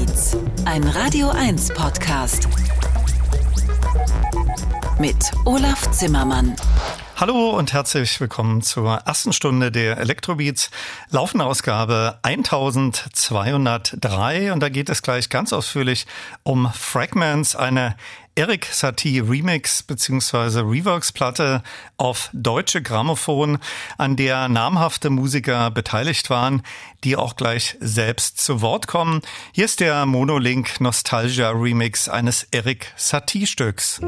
Beats, ein Radio 1 Podcast. Mit Olaf Zimmermann. Hallo und herzlich willkommen zur ersten Stunde der Elektrobeats, laufende Ausgabe 1203 und da geht es gleich ganz ausführlich um Fragments, eine Eric Satie Remix bzw. Reworks-Platte auf deutsche Grammophon, an der namhafte Musiker beteiligt waren, die auch gleich selbst zu Wort kommen. Hier ist der Monolink Nostalgia Remix eines Eric Satie-Stücks.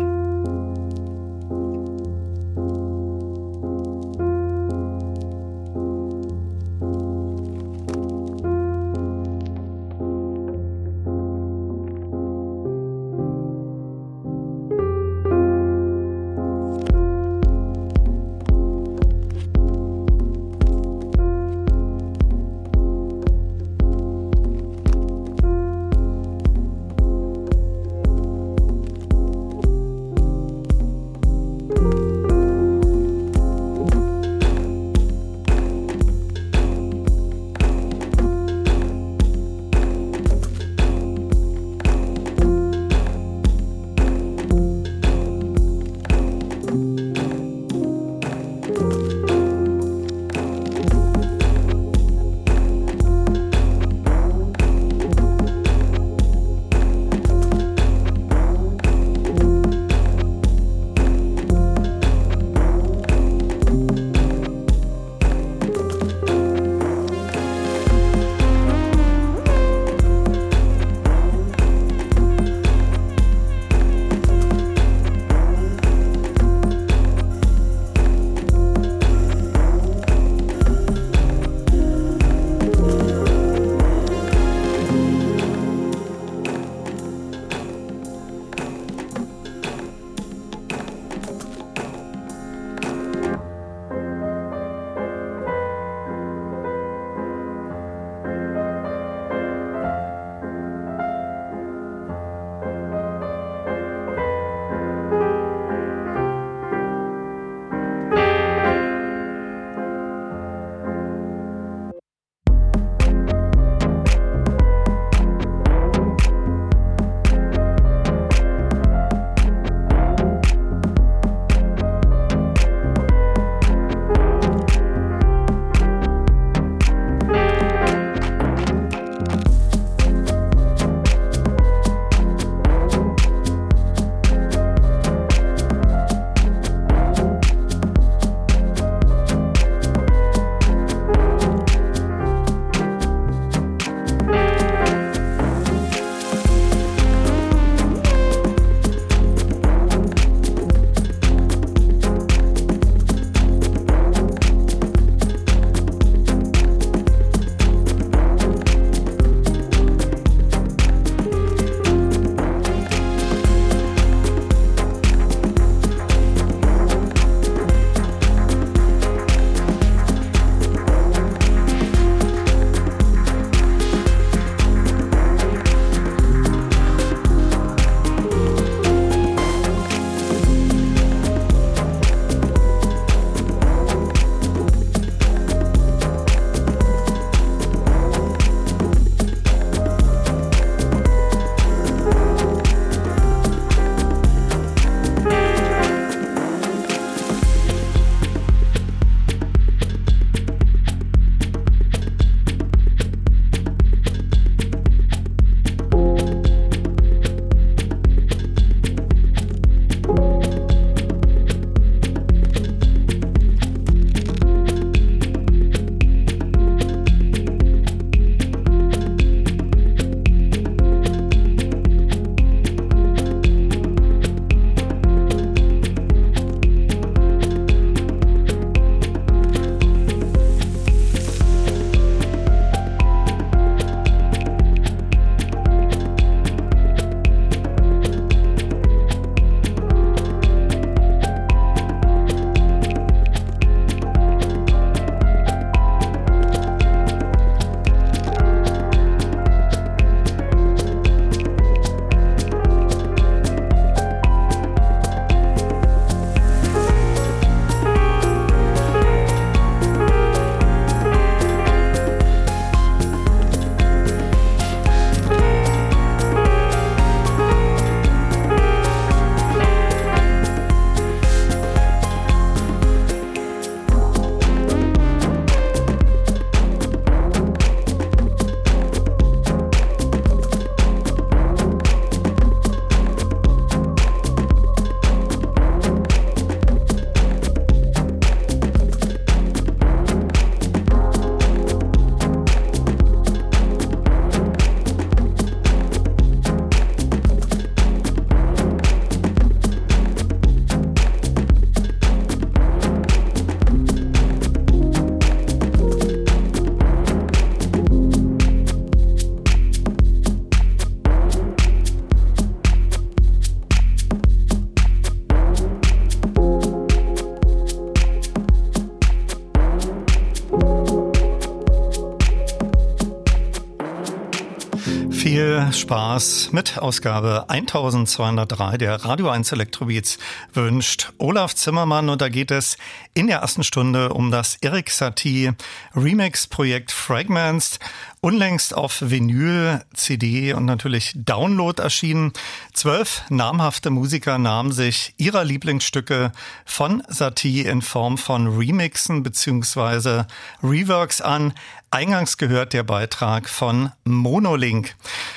Spaß mit Ausgabe 1203 der Radio 1 Elektrobeats wünscht Olaf Zimmermann und da geht es in der ersten Stunde um das Eric Satie Remix Projekt Fragments unlängst auf Vinyl, CD und natürlich Download erschienen. Zwölf namhafte Musiker nahmen sich ihrer Lieblingsstücke von Satie in Form von Remixen beziehungsweise Reworks an. Eingangs gehört der Beitrag von Monolink.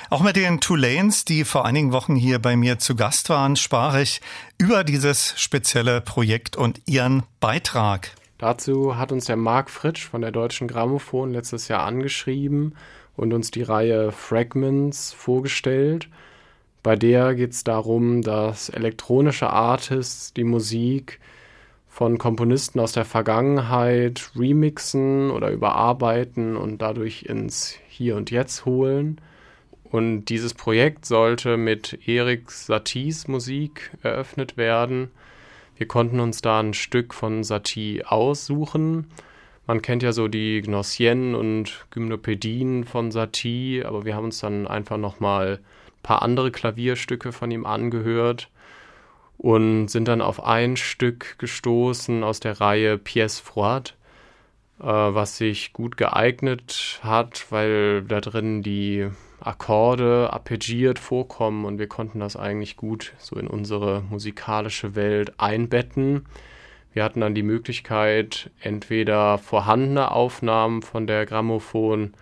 Auch mit den Two Lanes, die vor einigen Wochen hier bei mir zu Gast waren, sprach ich über dieses spezielle Projekt und ihren Beitrag. Dazu hat uns der Marc Fritsch von der Deutschen Grammophon letztes Jahr angeschrieben und uns die Reihe Fragments vorgestellt. Bei der geht es darum, dass elektronische Artists die Musik von Komponisten aus der Vergangenheit remixen oder überarbeiten und dadurch ins Hier und Jetzt holen. Und dieses Projekt sollte mit Erik Saties Musik eröffnet werden. Wir konnten uns da ein Stück von Satie aussuchen. Man kennt ja so die Gnossien und Gymnopädien von Satie, aber wir haben uns dann einfach nochmal ein paar andere Klavierstücke von ihm angehört und sind dann auf ein Stück gestoßen aus der Reihe Pièce Froide, äh, was sich gut geeignet hat, weil da drin die Akkorde arpeggiert vorkommen und wir konnten das eigentlich gut so in unsere musikalische Welt einbetten. Wir hatten dann die Möglichkeit, entweder vorhandene Aufnahmen von der Grammophon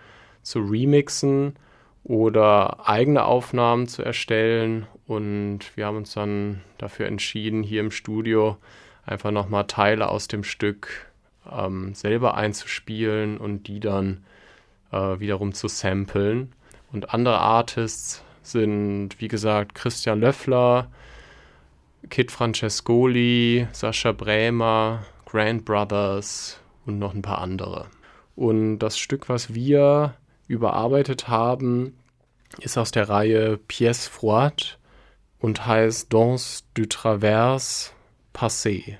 zu remixen oder eigene Aufnahmen zu erstellen. Und wir haben uns dann dafür entschieden, hier im Studio einfach nochmal Teile aus dem Stück ähm, selber einzuspielen und die dann äh, wiederum zu samplen. Und andere Artists sind, wie gesagt, Christian Löffler, Kit Francescoli, Sascha Brämer, Grand Brothers und noch ein paar andere. Und das Stück, was wir überarbeitet haben, ist aus der Reihe Pièce Froide und heißt Danse du Traverse Passé.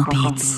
beats.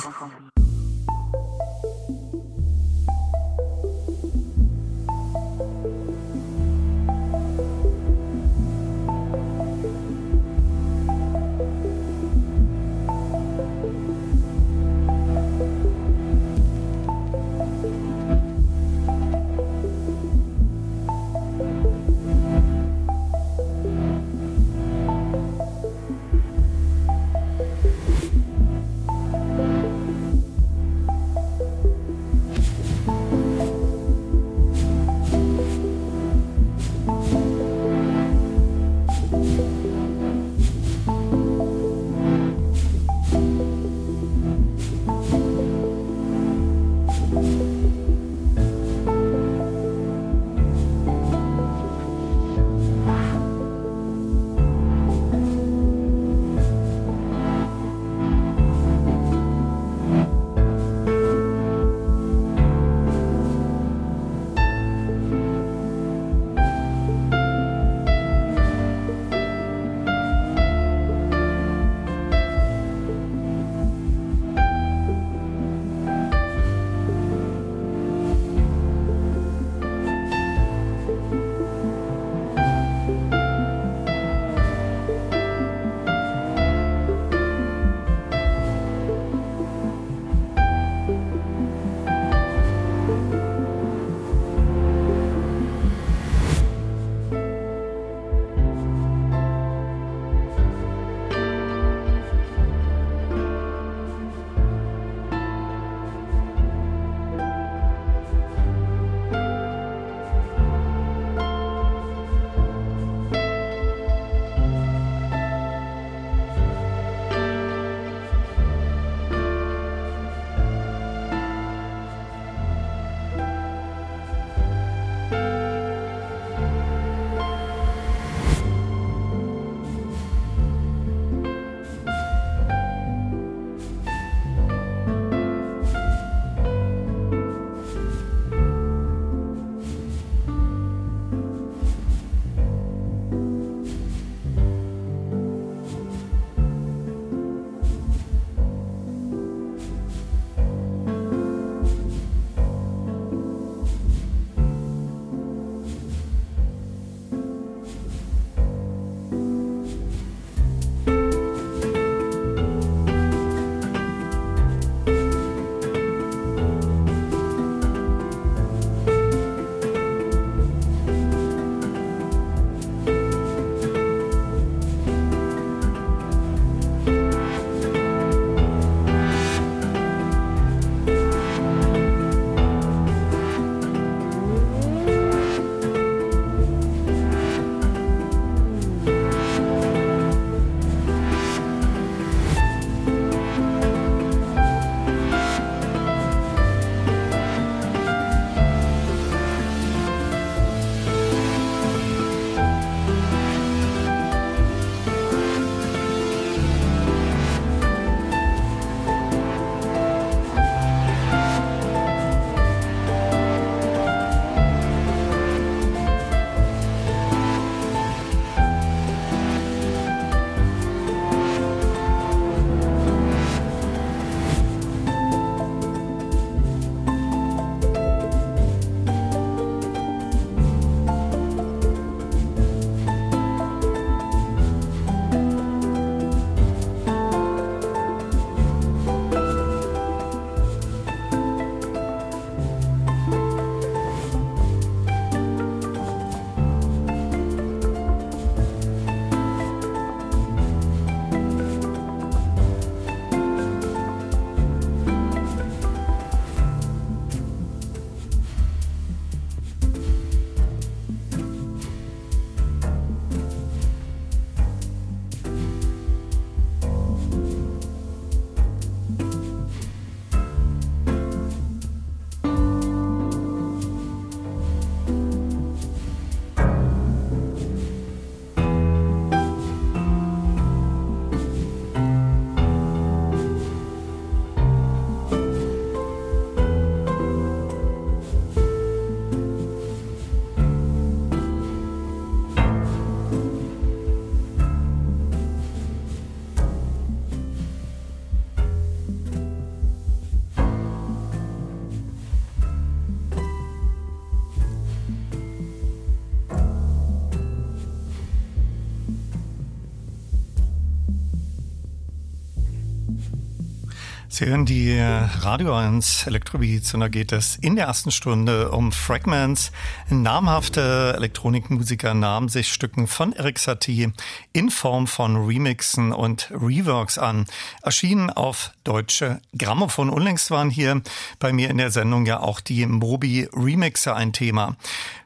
Sie hören die Radio 1 Elektrobeats und da geht es in der ersten Stunde um Fragments. Namhafte Elektronikmusiker nahmen sich Stücken von Eric Satie in Form von Remixen und Reworks an, erschienen auf deutsche Grammophon. Unlängst waren hier bei mir in der Sendung ja auch die Mobi Remixer ein Thema.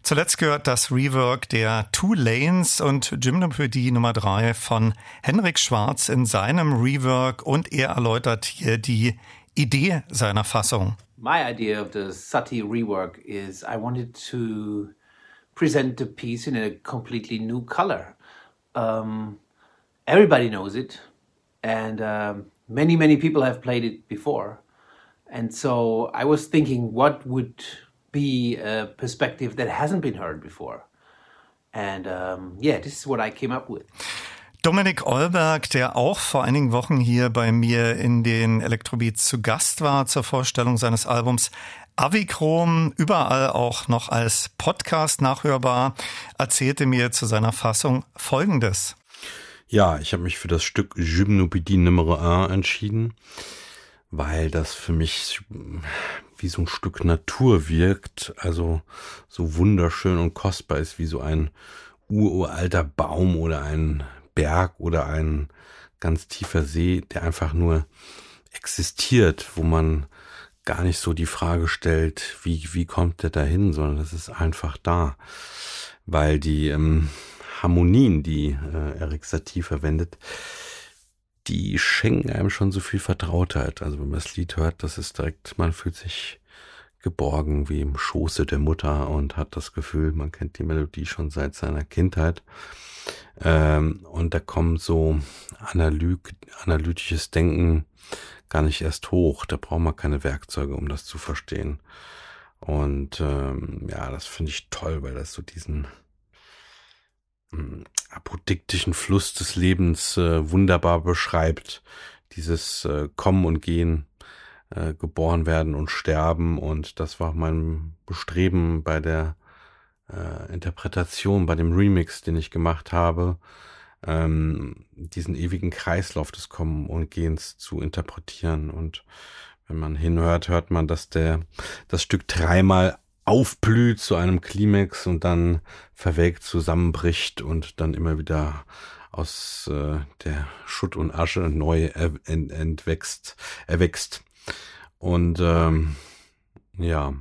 Zuletzt gehört das Rework der Two Lanes und Gymnopädie Nummer 3 von Henrik Schwarz in seinem Rework und er erläutert hier die Idee seiner Fassung. My idea of the Sati rework is I wanted to present the piece in a completely new color. Um, everybody knows it, and um, many, many people have played it before. And so I was thinking, what would be a perspective that hasn't been heard before? And um, yeah, this is what I came up with. Dominik Olberg, der auch vor einigen Wochen hier bei mir in den Elektrobeats zu Gast war zur Vorstellung seines Albums Avichrom, überall auch noch als Podcast nachhörbar, erzählte mir zu seiner Fassung Folgendes. Ja, ich habe mich für das Stück Gymnopädie Nummer 1 entschieden, weil das für mich wie so ein Stück Natur wirkt, also so wunderschön und kostbar ist wie so ein uralter Baum oder ein Berg oder ein ganz tiefer See, der einfach nur existiert, wo man gar nicht so die Frage stellt, wie, wie kommt der dahin, sondern das ist einfach da. Weil die ähm, Harmonien, die äh, Eric Satie verwendet, die schenken einem schon so viel Vertrautheit. Also wenn man das Lied hört, das ist direkt, man fühlt sich geborgen wie im Schoße der Mutter und hat das Gefühl, man kennt die Melodie schon seit seiner Kindheit. Ähm, und da kommt so analyk, analytisches Denken gar nicht erst hoch. Da braucht man keine Werkzeuge, um das zu verstehen. Und ähm, ja, das finde ich toll, weil das so diesen apodiktischen Fluss des Lebens äh, wunderbar beschreibt. Dieses äh, Kommen und Gehen, äh, geboren werden und sterben. Und das war mein Bestreben bei der äh, Interpretation, bei dem Remix, den ich gemacht habe, ähm, diesen ewigen Kreislauf des Kommen und Gehens zu interpretieren. Und wenn man hinhört, hört man, dass der das Stück dreimal aufblüht zu einem Klimax und dann verwelkt zusammenbricht und dann immer wieder aus äh, der Schutt und Asche neu ent entwächst, erwächst. Und ähm, ja,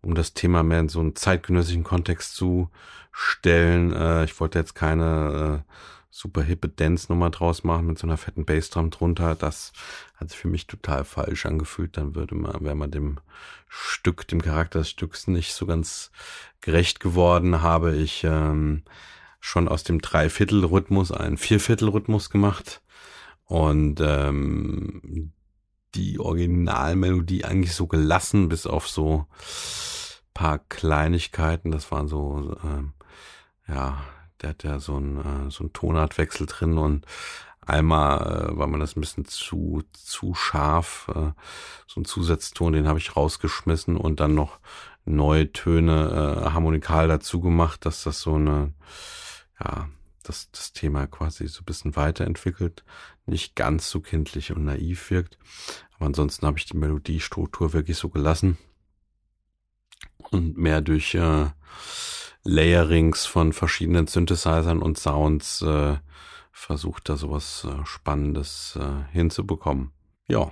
um das Thema mehr in so einen zeitgenössischen Kontext zu stellen. Äh, ich wollte jetzt keine äh, super hippe Dance-Nummer draus machen mit so einer fetten Bassdrum drunter. Das hat sich für mich total falsch angefühlt. Dann würde man, wäre man dem Stück, dem Charakter des Stücks nicht so ganz gerecht geworden, habe ich ähm, schon aus dem Dreiviertel-Rhythmus einen Vierviertel-Rhythmus gemacht. Und ähm, die Originalmelodie eigentlich so gelassen, bis auf so paar Kleinigkeiten. Das waren so, äh, ja, der hat ja so ein äh, so ein Tonartwechsel drin und einmal äh, war man das ein bisschen zu zu scharf, äh, so ein Zusatzton, den habe ich rausgeschmissen und dann noch neue Töne äh, harmonikal dazu gemacht, dass das so eine ja dass das Thema quasi so ein bisschen weiterentwickelt, nicht ganz so kindlich und naiv wirkt. Aber ansonsten habe ich die Melodiestruktur wirklich so gelassen und mehr durch äh, Layerings von verschiedenen Synthesizern und Sounds äh, versucht, da sowas äh, Spannendes äh, hinzubekommen. Ja.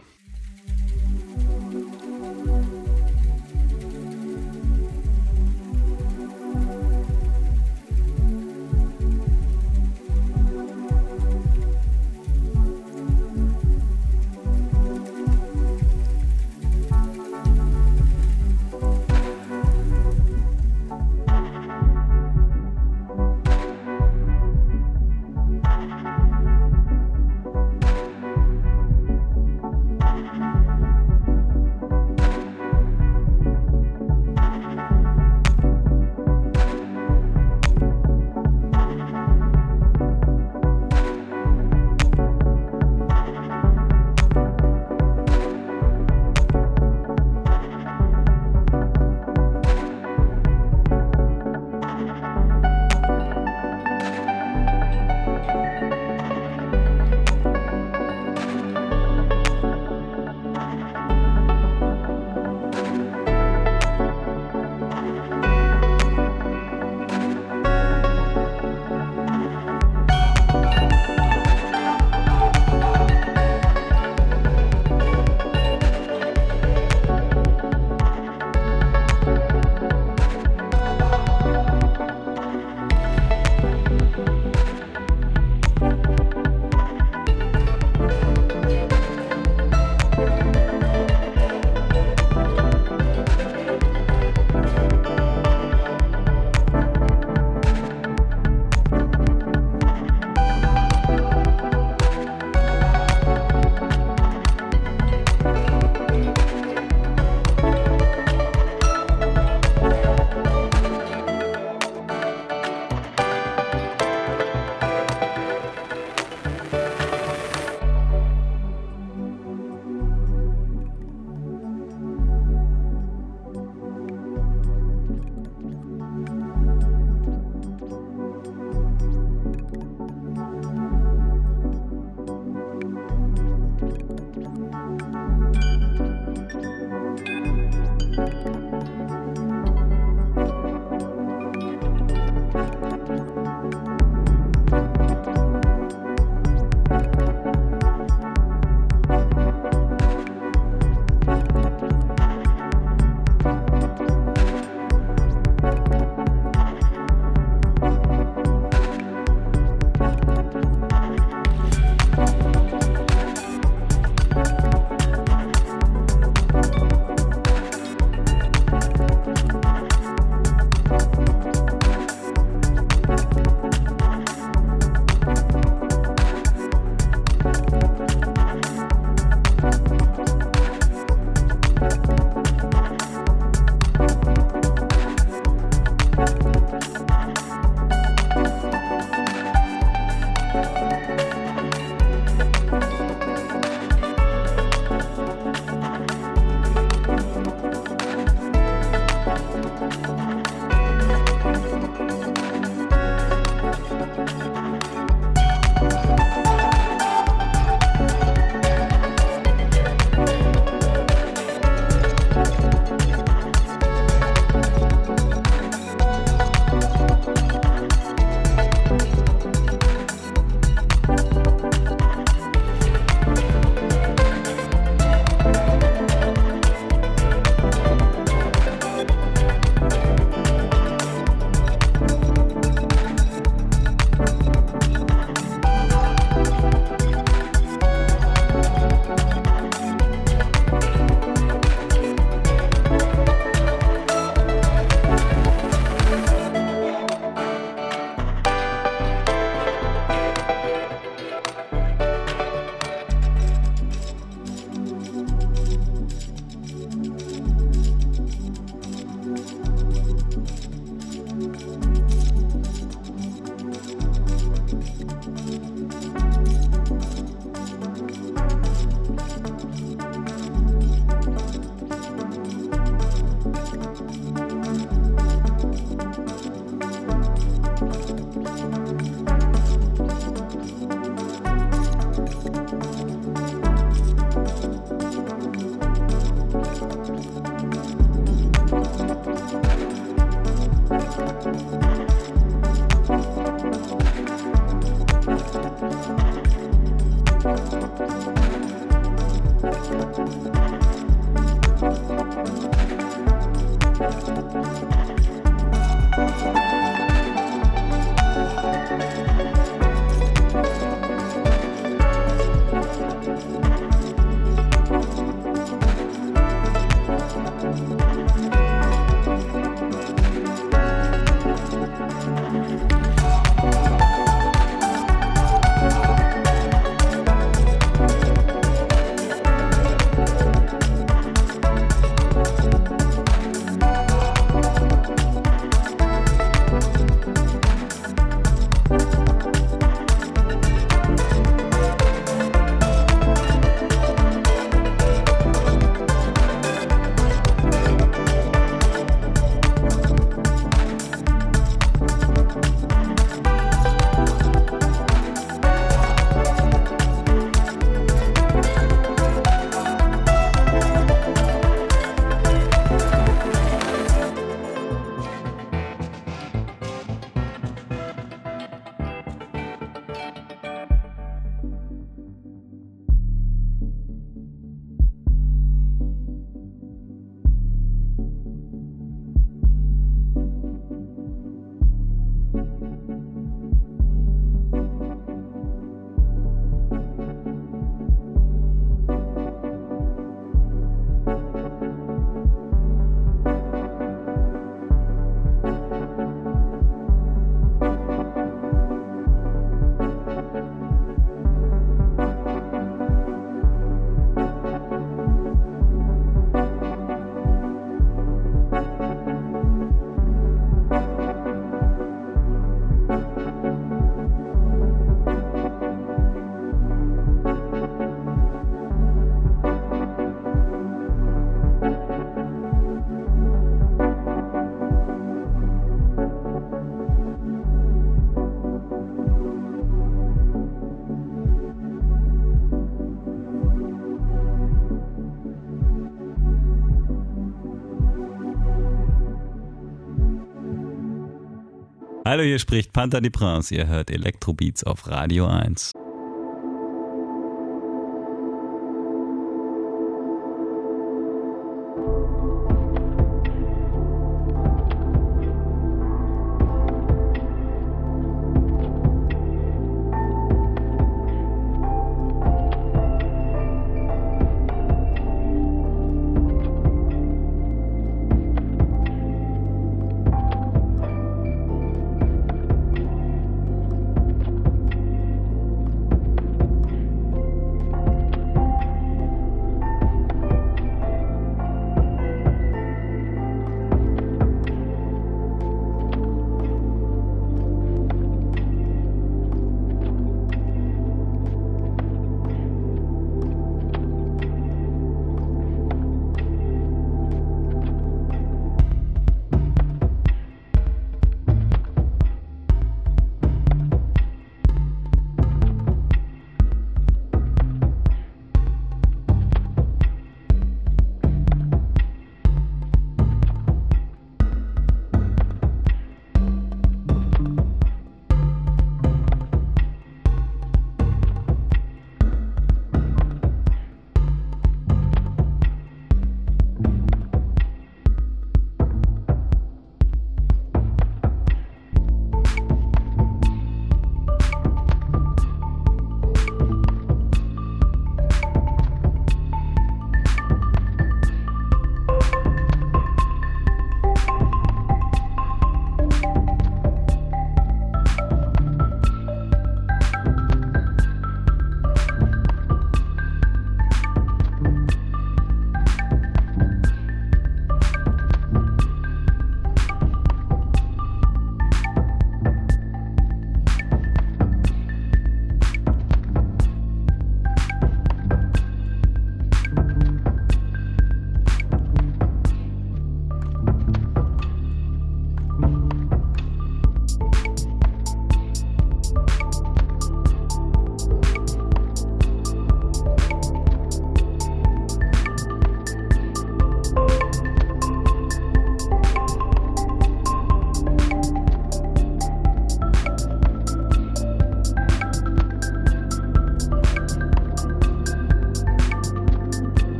Hallo, hier spricht Panther de Prince. Ihr hört Elektrobeats auf Radio 1.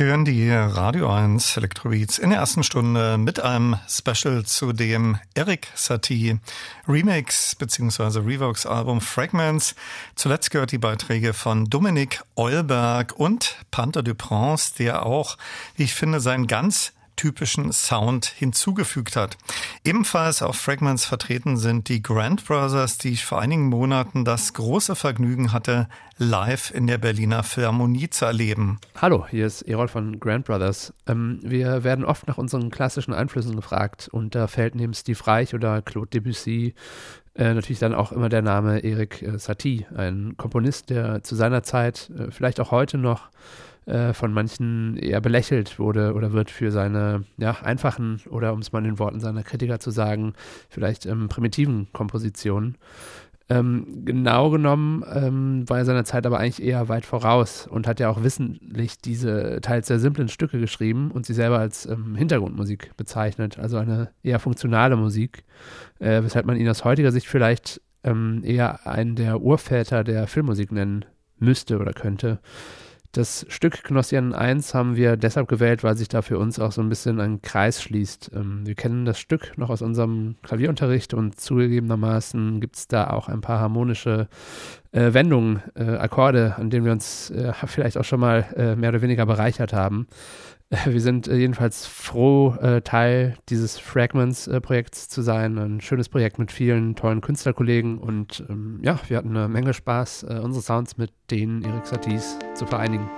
Sie hören die Radio 1 Electrobeats in der ersten Stunde mit einem Special zu dem Eric Satie Remix bzw. Revox Album Fragments. Zuletzt gehört die Beiträge von Dominik Eulberg und Panther du Prince, der auch, wie ich finde, sein ganz typischen Sound hinzugefügt hat. Ebenfalls auf Fragments vertreten sind die Grand Brothers, die ich vor einigen Monaten das große Vergnügen hatte, live in der Berliner Philharmonie zu erleben. Hallo, hier ist Erol von Grand Brothers. Ähm, wir werden oft nach unseren klassischen Einflüssen gefragt und da fällt neben Steve Reich oder Claude Debussy äh, natürlich dann auch immer der Name Eric äh, Satie, ein Komponist, der zu seiner Zeit, äh, vielleicht auch heute noch, äh, von manchen eher belächelt wurde oder wird für seine ja, einfachen oder um es mal in den Worten seiner Kritiker zu sagen, vielleicht ähm, primitiven Kompositionen. Ähm, genau genommen ähm, war er seiner Zeit aber eigentlich eher weit voraus und hat ja auch wissentlich diese teils sehr simplen Stücke geschrieben und sie selber als ähm, Hintergrundmusik bezeichnet, also eine eher funktionale Musik, äh, weshalb man ihn aus heutiger Sicht vielleicht ähm, eher einen der Urväter der Filmmusik nennen müsste oder könnte. Das Stück Knossian 1 haben wir deshalb gewählt, weil sich da für uns auch so ein bisschen ein Kreis schließt. Ähm, wir kennen das Stück noch aus unserem Klavierunterricht und zugegebenermaßen gibt es da auch ein paar harmonische äh, Wendungen, äh, Akkorde, an denen wir uns äh, vielleicht auch schon mal äh, mehr oder weniger bereichert haben. Wir sind äh, jedenfalls froh, äh, Teil dieses Fragments-Projekts zu sein. Ein schönes Projekt mit vielen tollen Künstlerkollegen und ähm, ja, wir hatten eine Menge Spaß, äh, unsere Sounds mit denen Erik Satis zu vereinigen.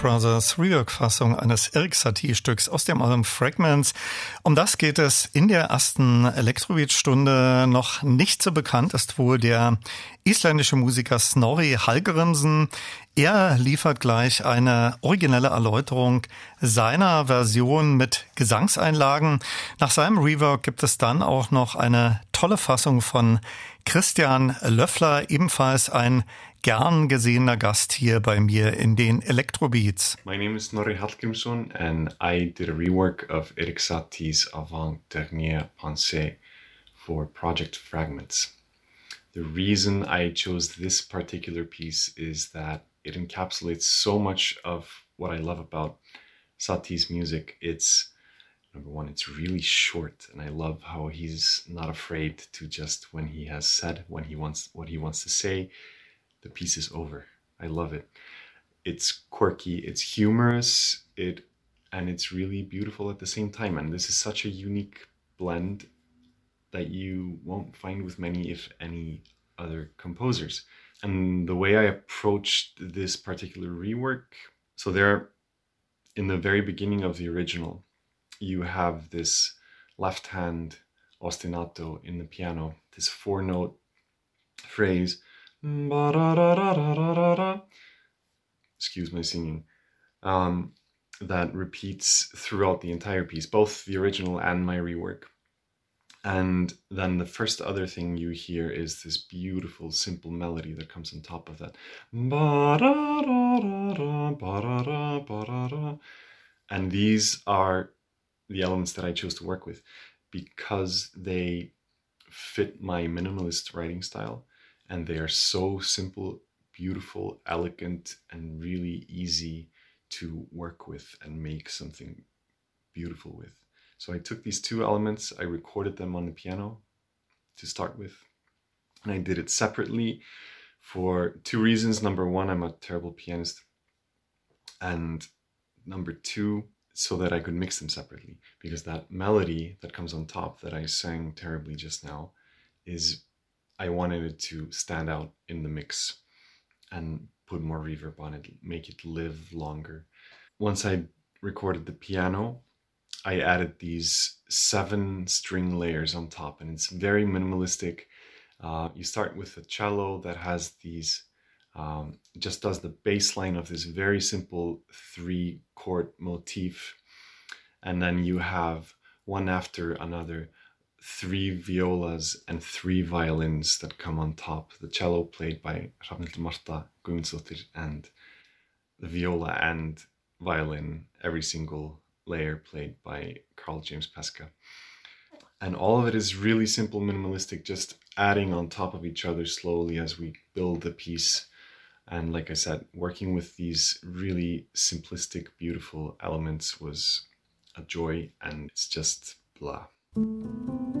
Brothers Rework-Fassung eines Eric Satie-Stücks aus dem Album Fragments. Um das geht es in der ersten Elektrobeat-Stunde. Noch nicht so bekannt ist wohl der isländische Musiker Snorri Hallgrimsen. Er liefert gleich eine originelle Erläuterung seiner Version mit Gesangseinlagen. Nach seinem Rework gibt es dann auch noch eine tolle Fassung von Christian Löffler, ebenfalls ein gern gesehener Gast hier bei mir in den Electrobeats. My name is Snorri Hallgrimsson and I did a rework of Erik Satie's Avant Dernier Pensée for Project Fragments. The reason I chose this particular piece is that it encapsulates so much of what I love about Satie's music. It's number one, it's really short, and I love how he's not afraid to just when he has said when he wants what he wants to say, the piece is over. I love it. It's quirky, it's humorous, it and it's really beautiful at the same time. And this is such a unique blend that you won't find with many, if any, other composers. And the way I approached this particular rework, so there, in the very beginning of the original, you have this left hand ostinato in the piano, this four note phrase excuse my singing, um, that repeats throughout the entire piece, both the original and my rework. And then the first other thing you hear is this beautiful, simple melody that comes on top of that. And these are the elements that I chose to work with because they fit my minimalist writing style and they are so simple, beautiful, elegant, and really easy to work with and make something beautiful with. So I took these two elements, I recorded them on the piano to start with, and I did it separately for two reasons. Number one, I'm a terrible pianist, and number two, so that I could mix them separately because that melody that comes on top that I sang terribly just now is I wanted it to stand out in the mix and put more reverb on it, make it live longer. Once I recorded the piano, I added these seven string layers on top, and it's very minimalistic. Uh, you start with a cello that has these, um, just does the bass line of this very simple three chord motif, and then you have one after another three violas and three violins that come on top. The cello played by Hrafnhildur Marta Guðmundsdóttir and the viola and violin, every single layer played by Carl James Pesca. And all of it is really simple, minimalistic, just adding on top of each other slowly as we build the piece. And like I said, working with these really simplistic, beautiful elements was a joy, and it's just blah. Radio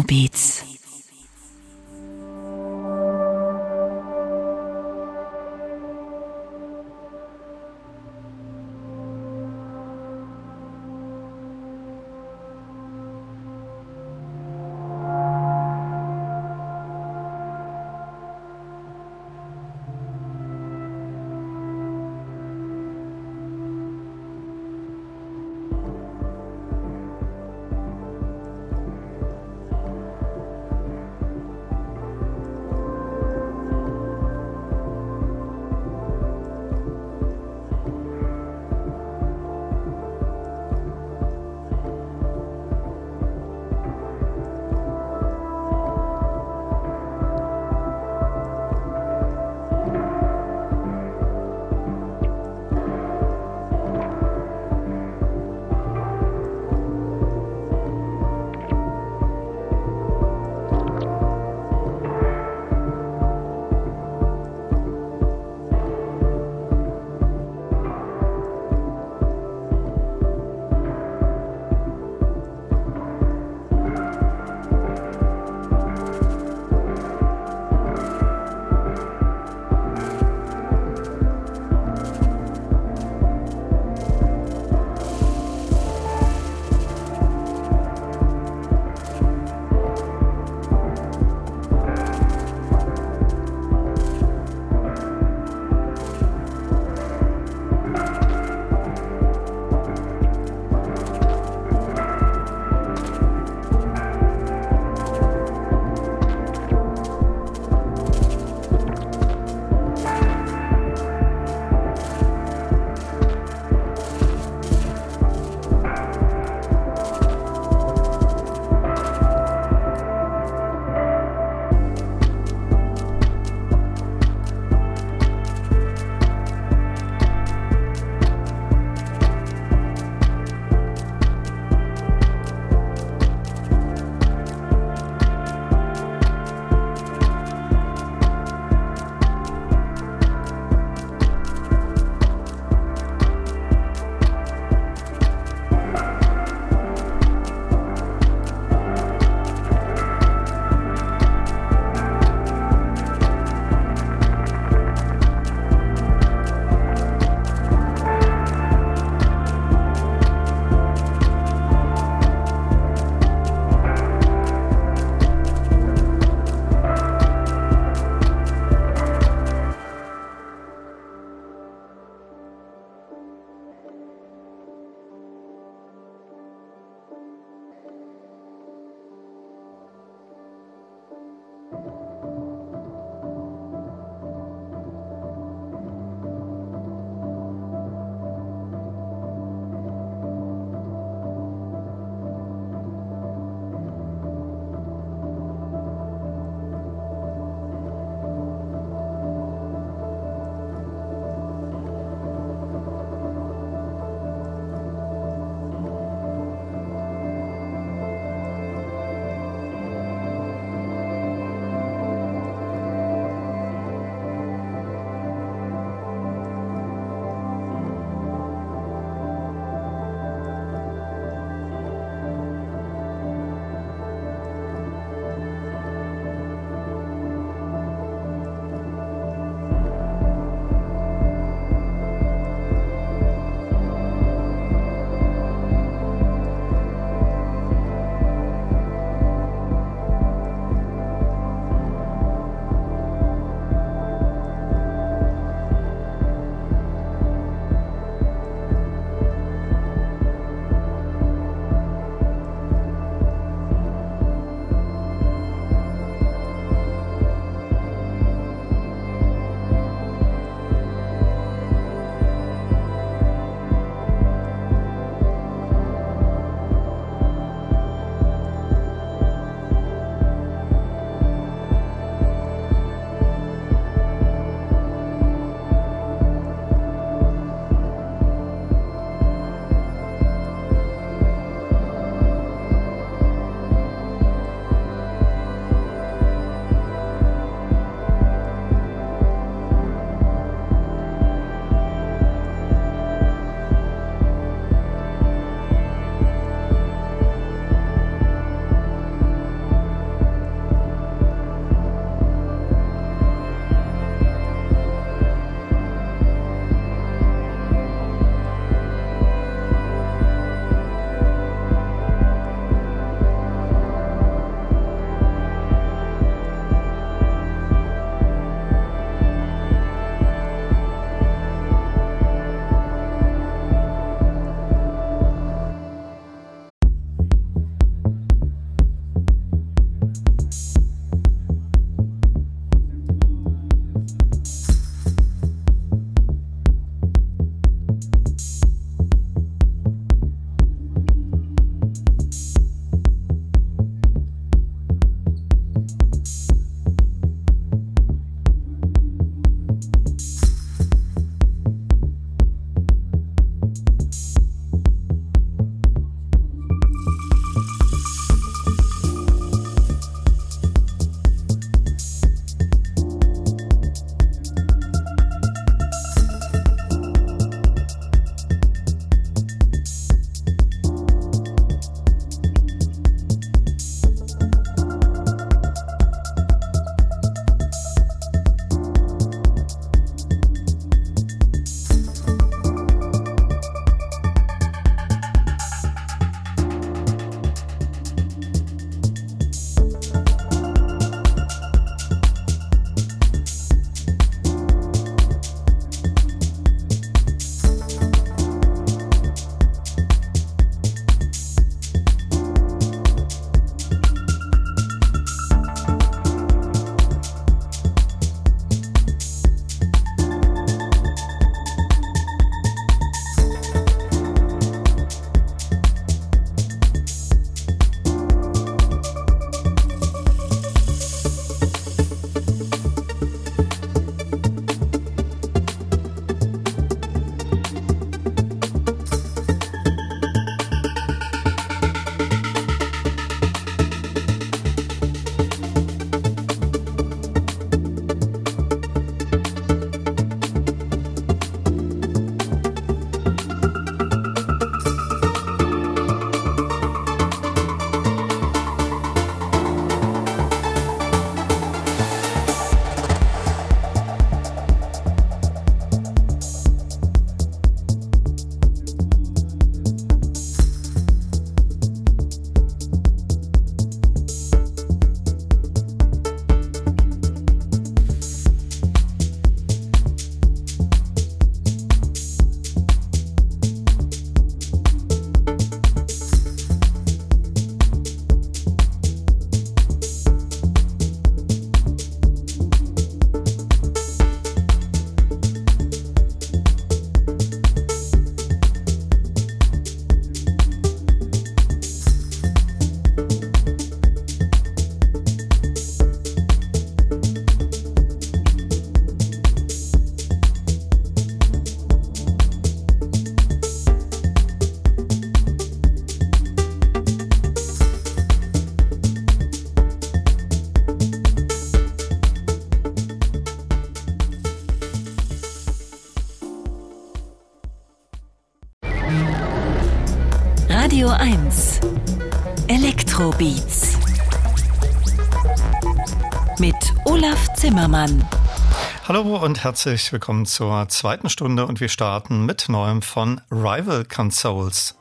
Elektrobeats. Olaf Zimmermann. Hallo und herzlich willkommen zur zweiten Stunde und wir starten mit neuem von Rival Consoles.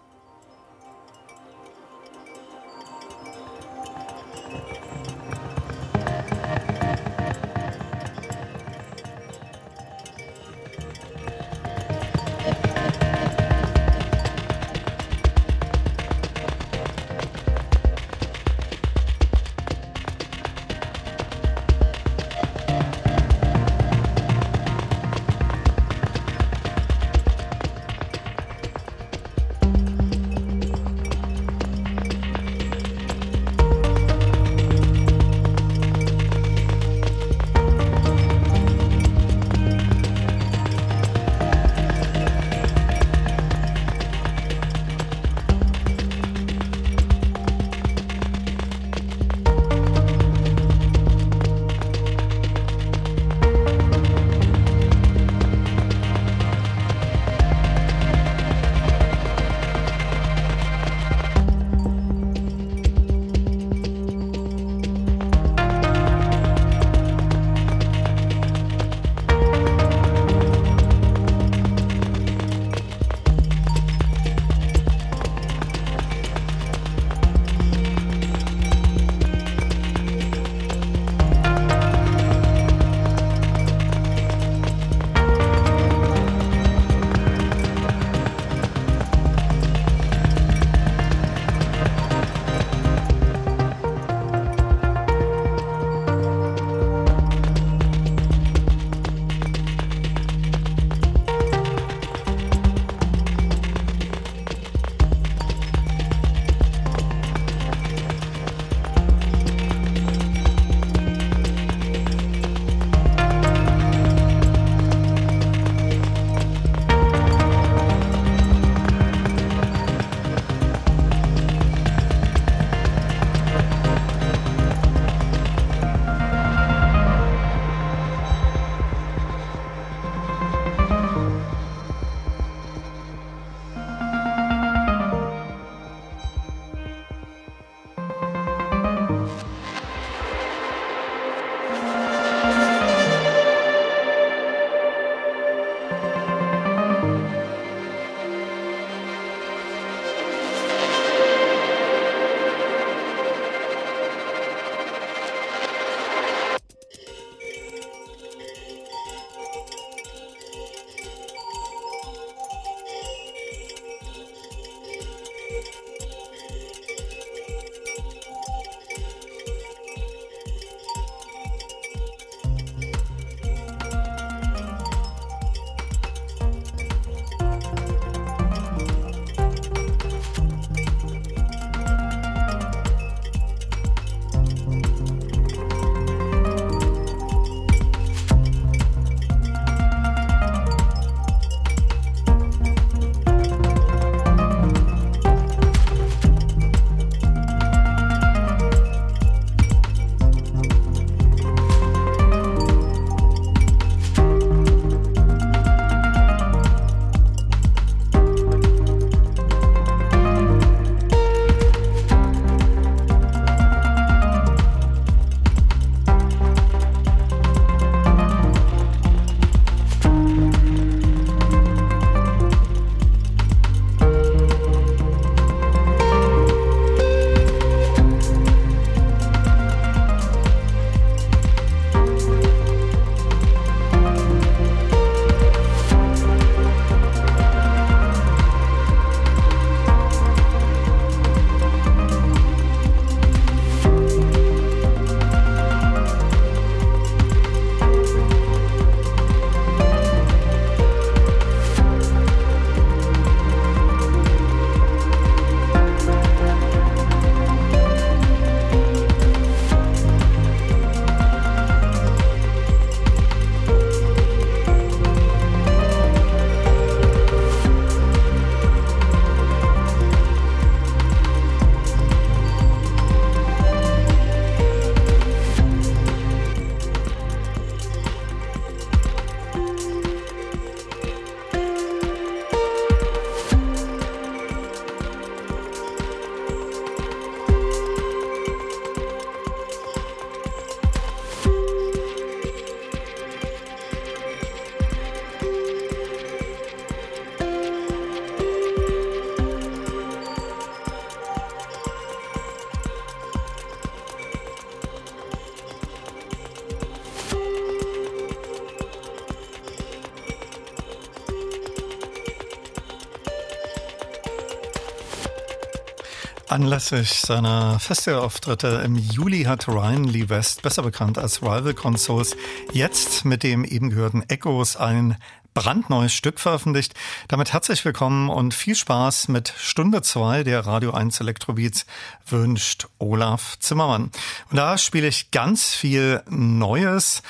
Anlässlich seiner Festivalauftritte im Juli hat Ryan Lee West, besser bekannt als Rival Consoles, jetzt mit dem eben gehörten Echos ein brandneues Stück veröffentlicht. Damit herzlich willkommen und viel Spaß mit Stunde 2 der Radio 1 Elektrobeats wünscht Olaf Zimmermann. Und da spiele ich ganz viel Neues.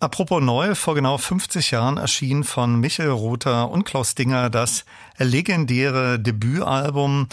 Apropos neu, vor genau 50 Jahren erschien von Michael Rother und Klaus Dinger das legendäre Debütalbum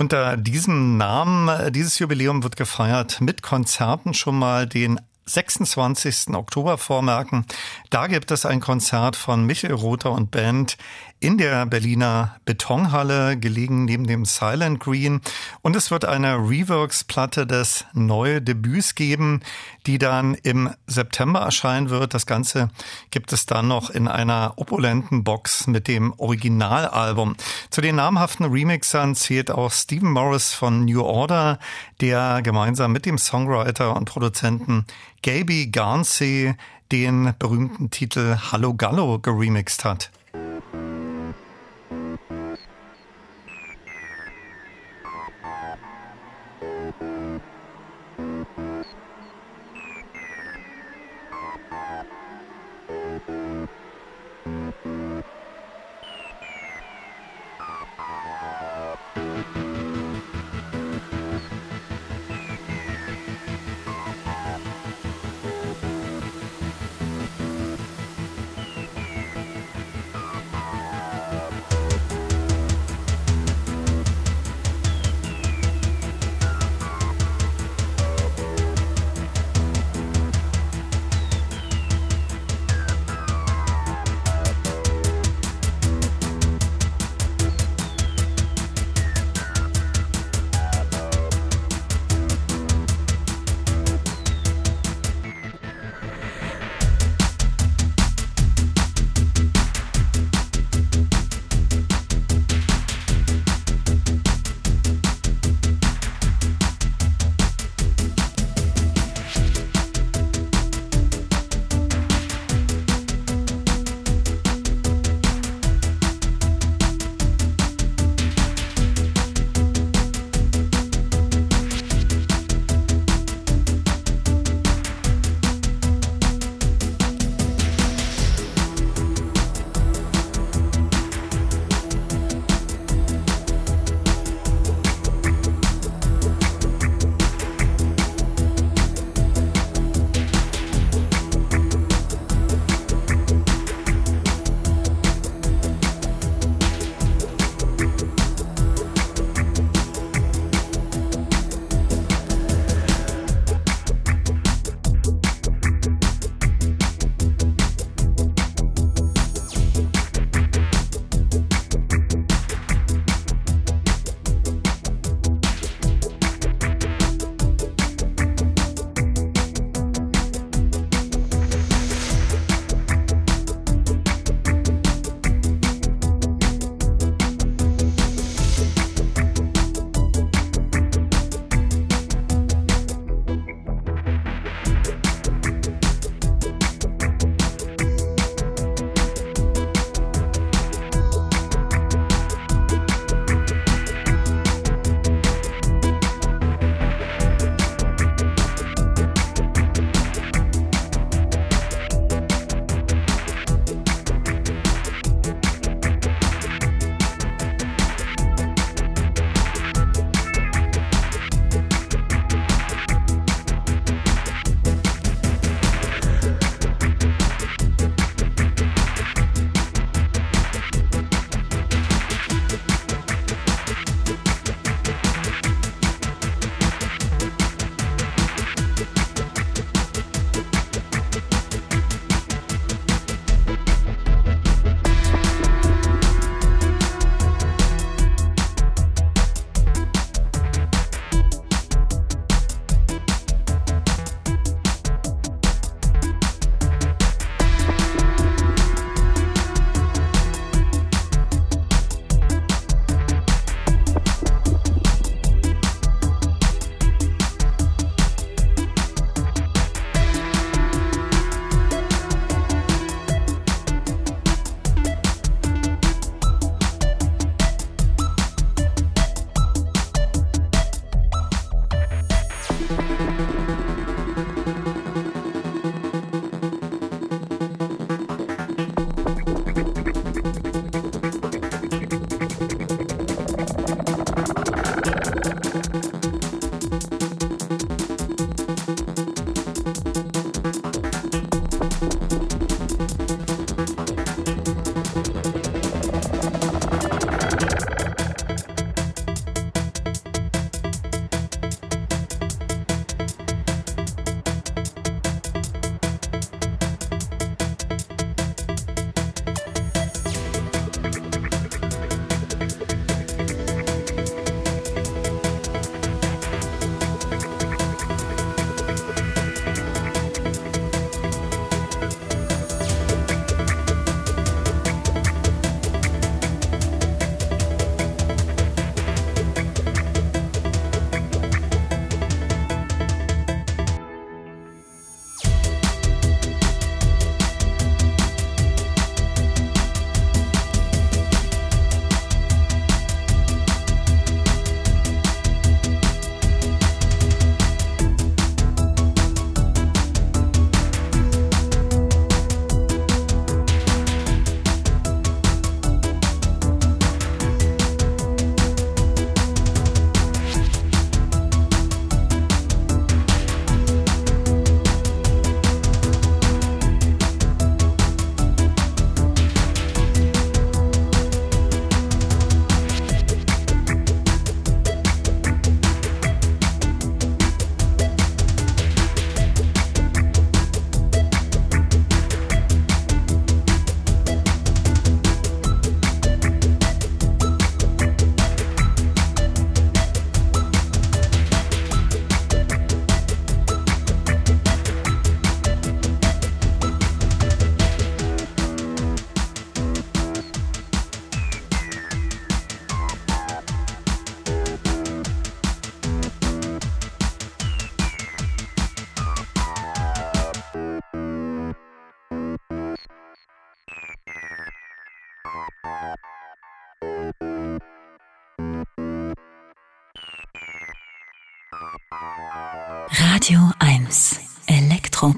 unter diesem Namen, dieses Jubiläum wird gefeiert mit Konzerten schon mal den 26. Oktober vormerken. Da gibt es ein Konzert von Michael Rother und Band in der Berliner Betonhalle, gelegen neben dem Silent Green. Und es wird eine Reworks-Platte des neuen Debüts geben, die dann im September erscheinen wird. Das Ganze gibt es dann noch in einer opulenten Box mit dem Originalalbum. Zu den namhaften Remixern zählt auch Stephen Morris von New Order, der gemeinsam mit dem Songwriter und Produzenten Gaby Garnsey den berühmten Titel Hallo Gallo geremixed hat.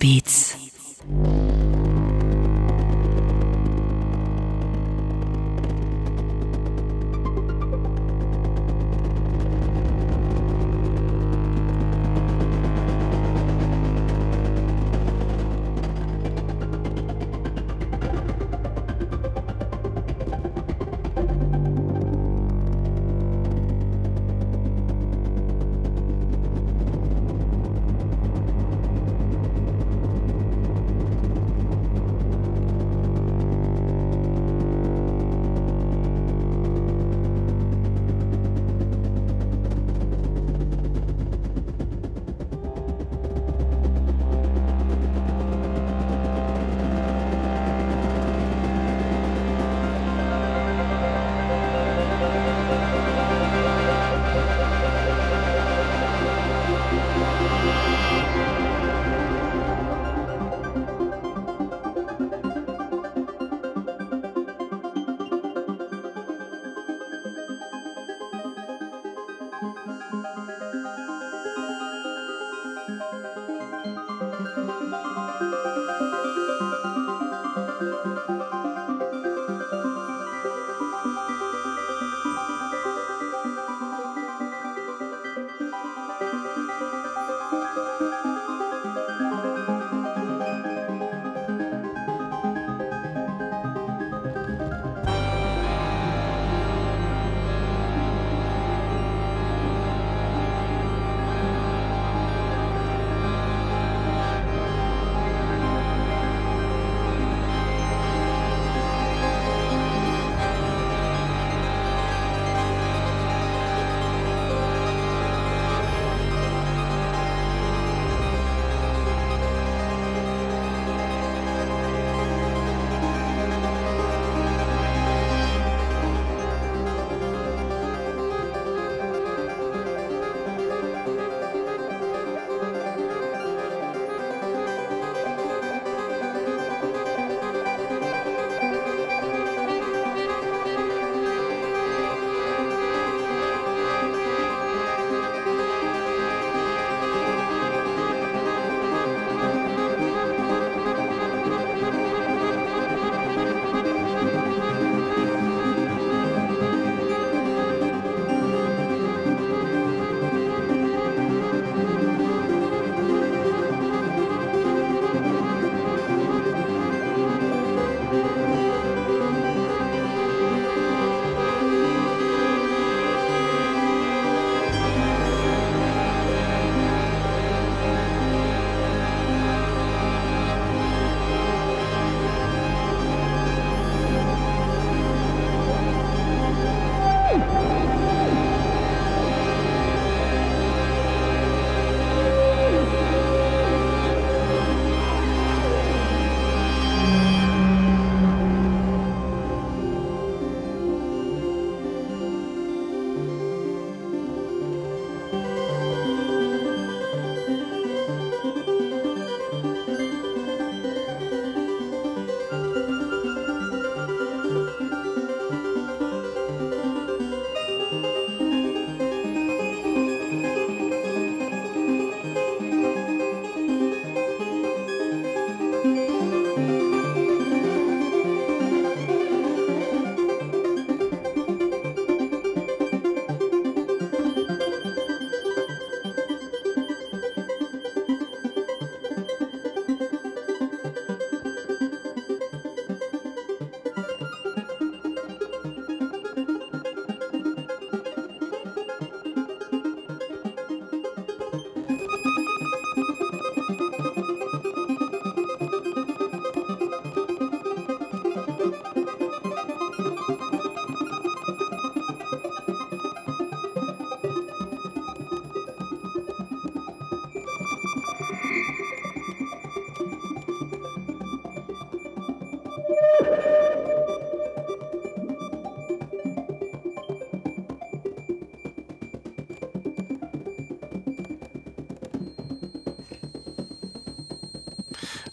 Elektrobeats.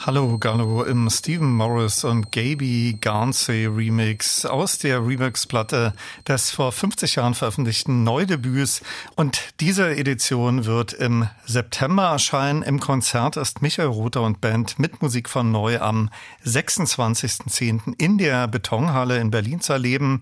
Hallo Gallo im Stephen Morris und Gaby Garnsey Remix aus der Remix-Platte des vor 50 Jahren veröffentlichten Neudebüts. Und diese Edition wird im September erscheinen. Im Konzert ist Michael Rother und Band mit Musik von Neu am 26.10. in der Betonhalle in Berlin zu erleben.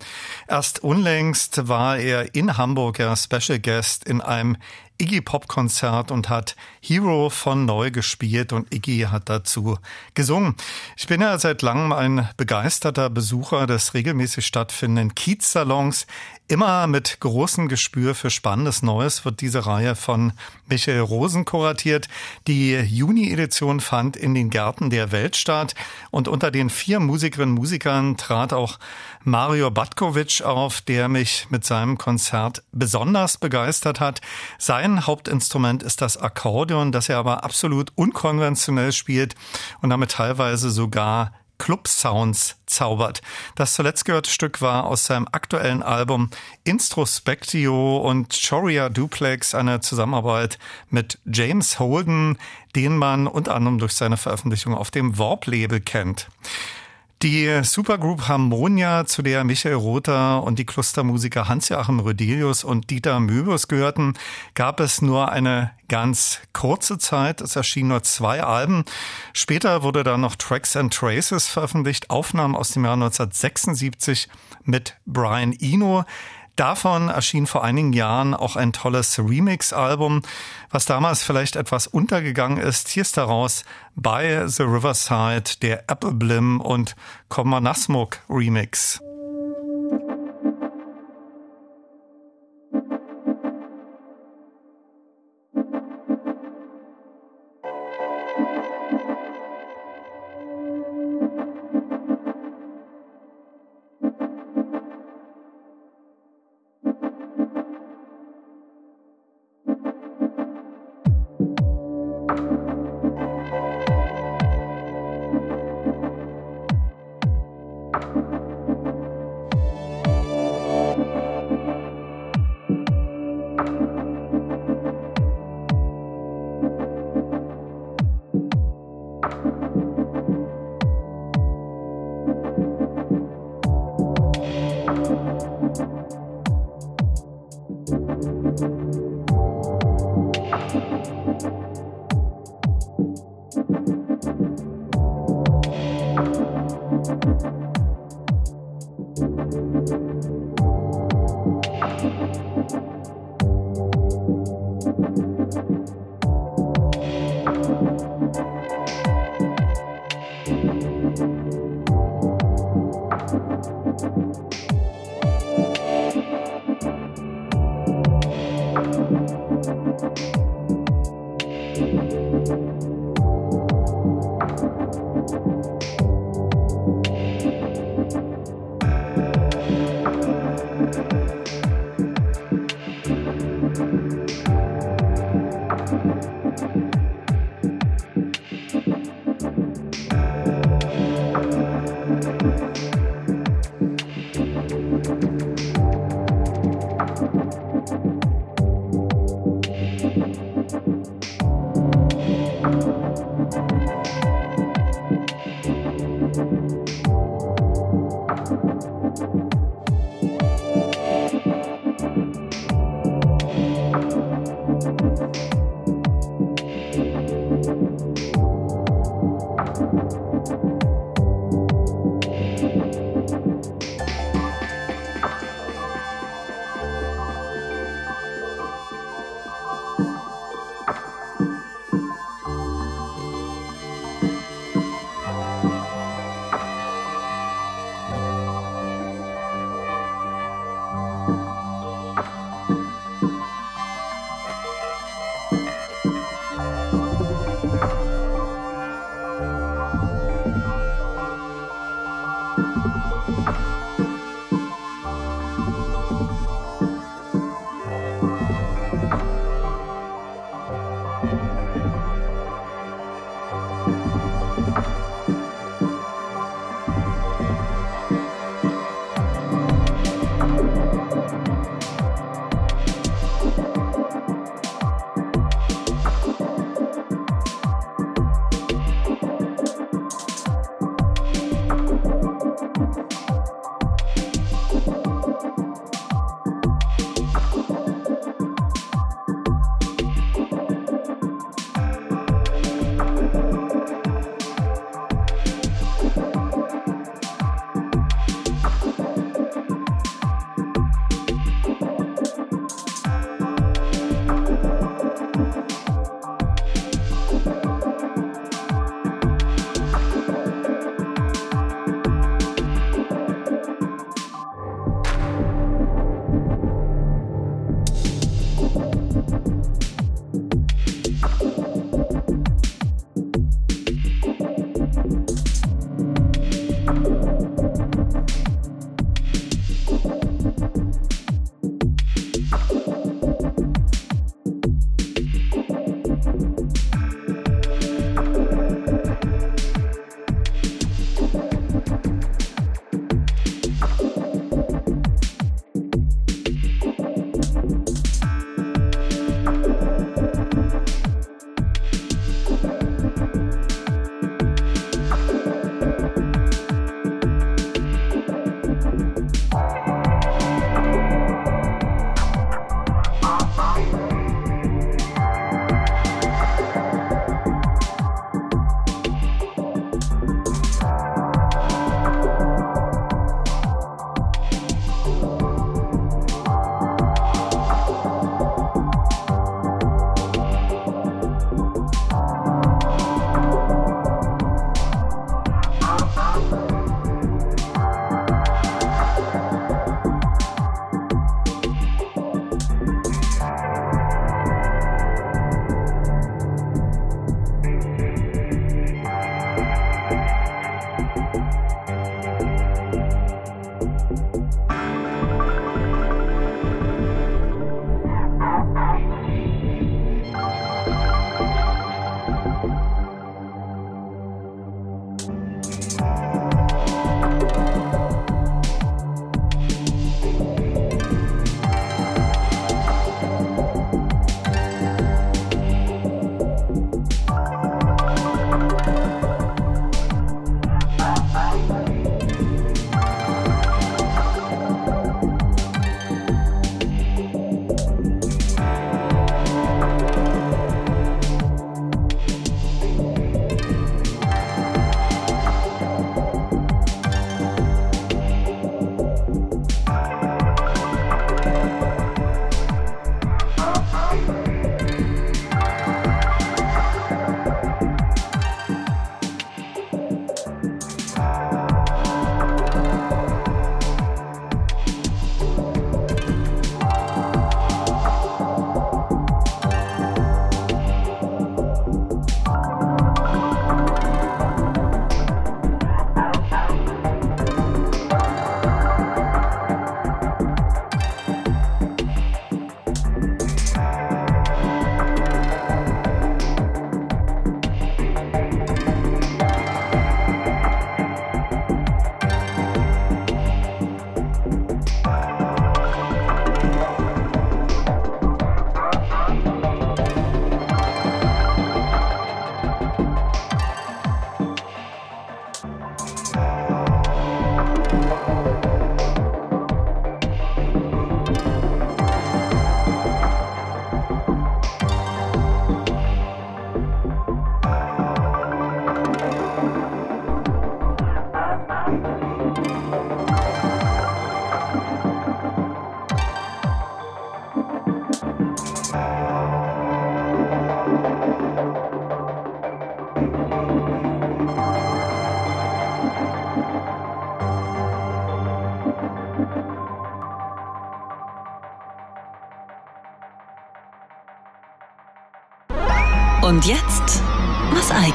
Erst unlängst war er in Hamburg ja Special Guest in einem Iggy Pop Konzert und hat Hero von Neu gespielt und Iggy hat dazu gesungen. Ich bin ja seit langem ein begeisterter Besucher des regelmäßig stattfindenden Kiez-Salons. Immer mit großem Gespür für spannendes Neues wird diese Reihe von Michael Rosen kuratiert. Die Juni-Edition fand in den Gärten der Welt statt und unter den vier Musikerinnen und Musikern trat auch Mario Batkovic auf, der mich mit seinem Konzert besonders begeistert hat. Sein Hauptinstrument ist das Akkordeon, das er aber absolut unkonventionell spielt und damit teilweise sogar Club-Sounds zaubert. Das zuletzt gehörte Stück war aus seinem aktuellen Album Introspectio und Choria Duplex, eine Zusammenarbeit mit James Holden, den man unter anderem durch seine Veröffentlichung auf dem Warp-Label kennt. Die Supergroup Harmonia, zu der Michael Rother und die Klostermusiker Hans-Joachim Rödelius und Dieter Möbius gehörten, gab es nur eine ganz kurze Zeit. Es erschienen nur zwei Alben. Später wurde dann noch Tracks and Traces veröffentlicht, Aufnahmen aus dem Jahr 1976 mit Brian Eno. Davon erschien vor einigen Jahren auch ein tolles Remix-Album, was damals vielleicht etwas untergegangen ist. Hier ist daraus bei The Riverside der Apple Blim und Komanasmuk Remix. Música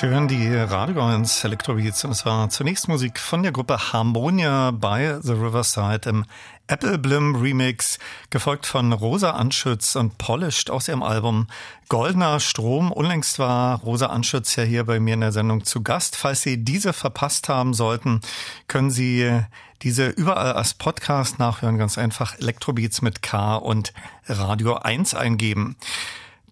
Sie hören die Radio 1 Electrobeats und es war zunächst Musik von der Gruppe Harmonia bei The Riverside im Apple Blim Remix, gefolgt von Rosa Anschütz und Polished aus ihrem Album Goldener Strom. Unlängst war Rosa Anschütz ja hier bei mir in der Sendung zu Gast. Falls Sie diese verpasst haben sollten, können Sie diese überall als Podcast nachhören. Ganz einfach Electrobeats mit K und Radio 1 eingeben.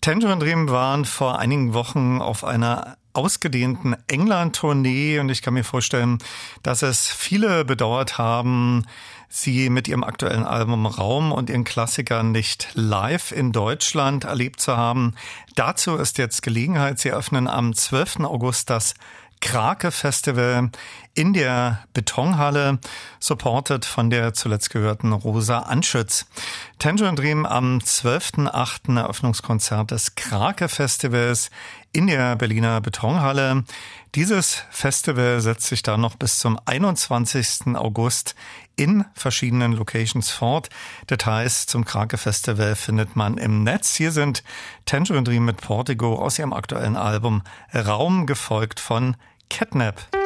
Tangerine Dream waren vor einigen Wochen auf einer ausgedehnten England-Tournee und ich kann mir vorstellen, dass es viele bedauert haben, sie mit ihrem aktuellen Album Raum und ihren Klassikern nicht live in Deutschland erlebt zu haben. Dazu ist jetzt Gelegenheit. Sie öffnen am 12. August das Krake Festival in der Betonhalle, supported von der zuletzt gehörten Rosa Anschütz. Tangerine Dream am 12.8. Eröffnungskonzert des Krake Festivals in der Berliner Betonhalle. Dieses Festival setzt sich dann noch bis zum 21. August in verschiedenen Locations fort. Details zum Krake Festival findet man im Netz. Hier sind Tangerine Dream mit Portigo aus ihrem aktuellen Album Raum, gefolgt von Catnap.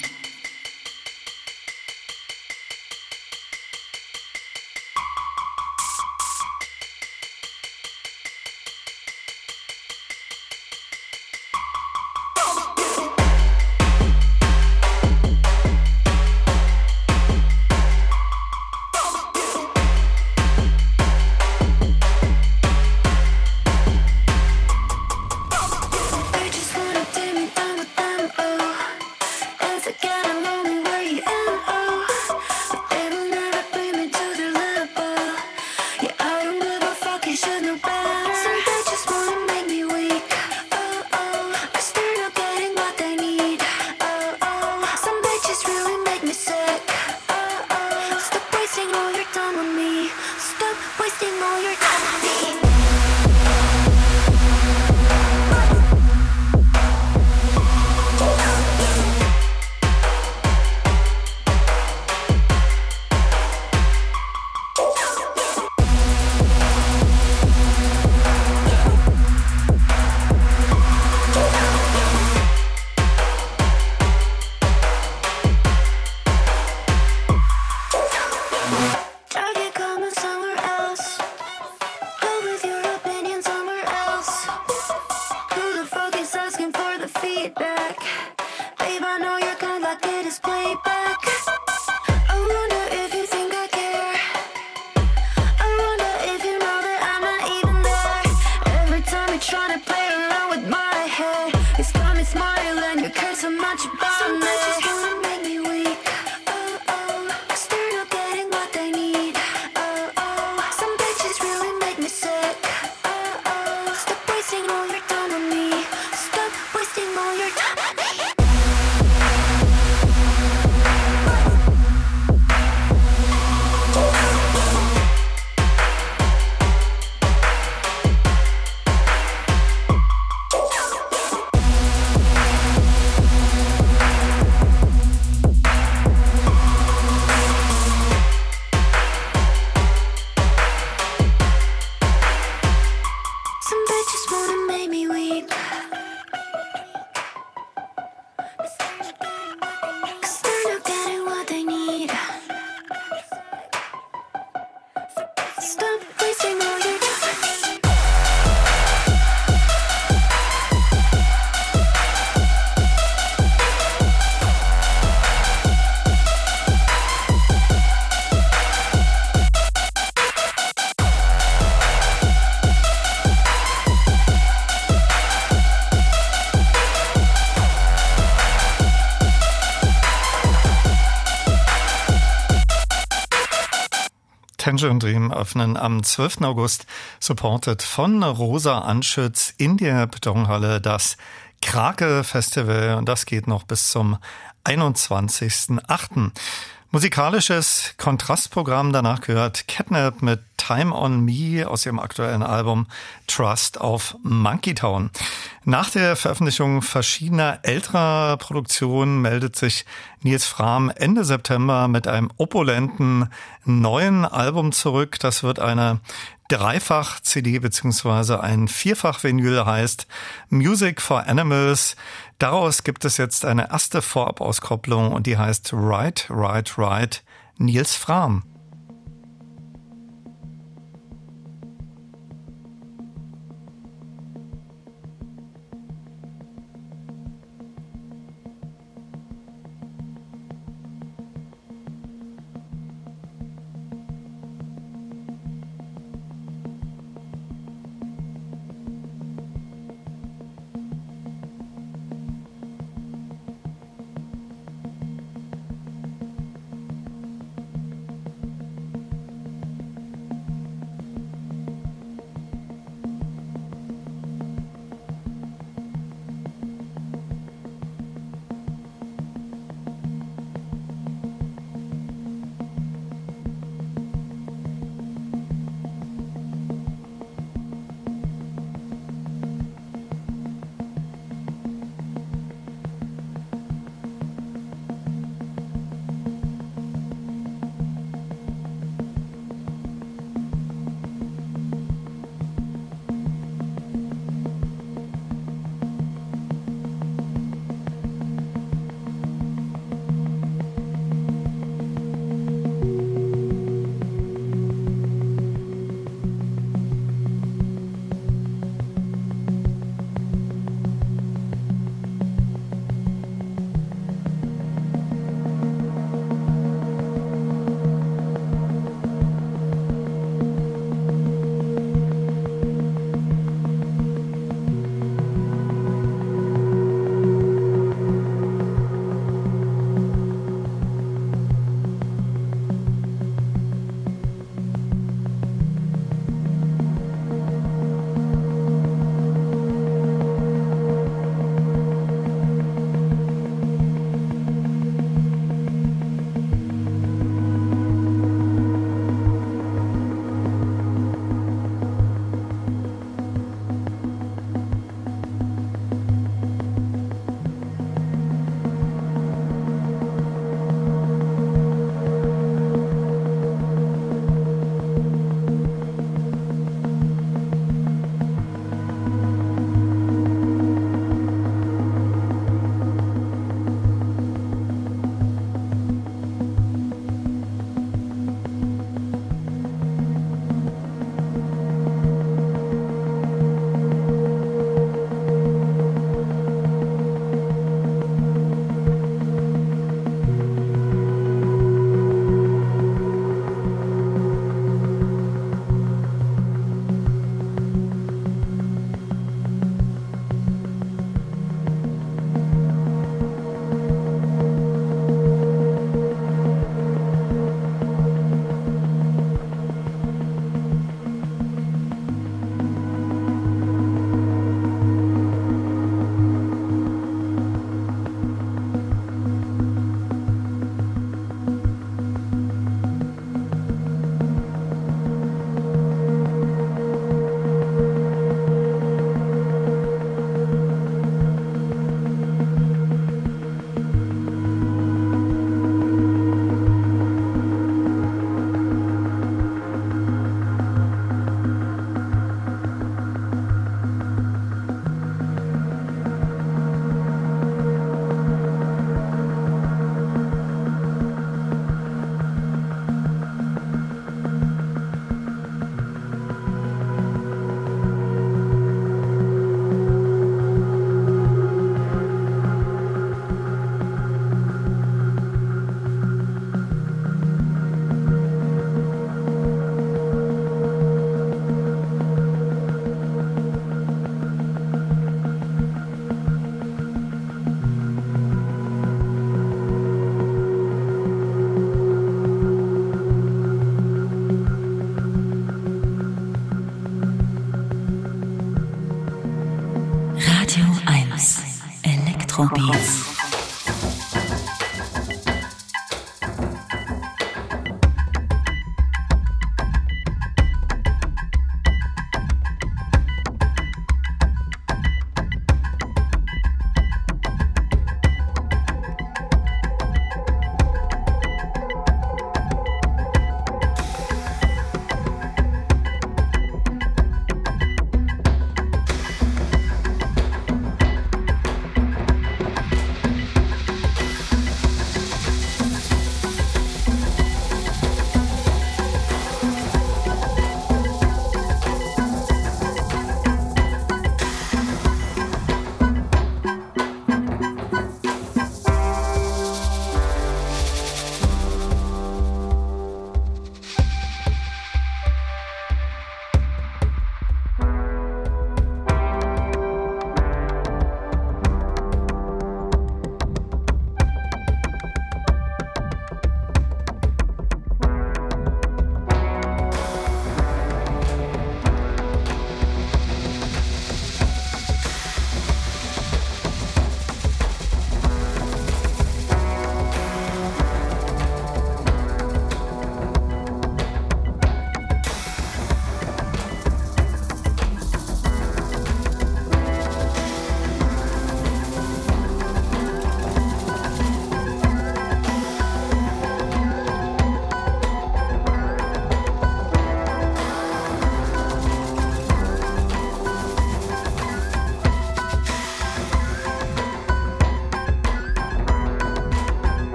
Tangerine Dream öffnen am 12. August, supported von Rosa Anschütz in der Betonhalle das Krake Festival und das geht noch bis zum 21.08. Musikalisches Kontrastprogramm danach gehört Catnap mit Time on Me aus ihrem aktuellen Album Trust auf Monkey Town. Nach der Veröffentlichung verschiedener älterer Produktionen meldet sich Nils Fram Ende September mit einem opulenten neuen Album zurück. Das wird eine Dreifach-CD beziehungsweise ein Vierfach-Vinyl heißt Music for Animals. Daraus gibt es jetzt eine erste Vorabauskopplung und die heißt Right, Right, Right Nils Fram. Electrobeats.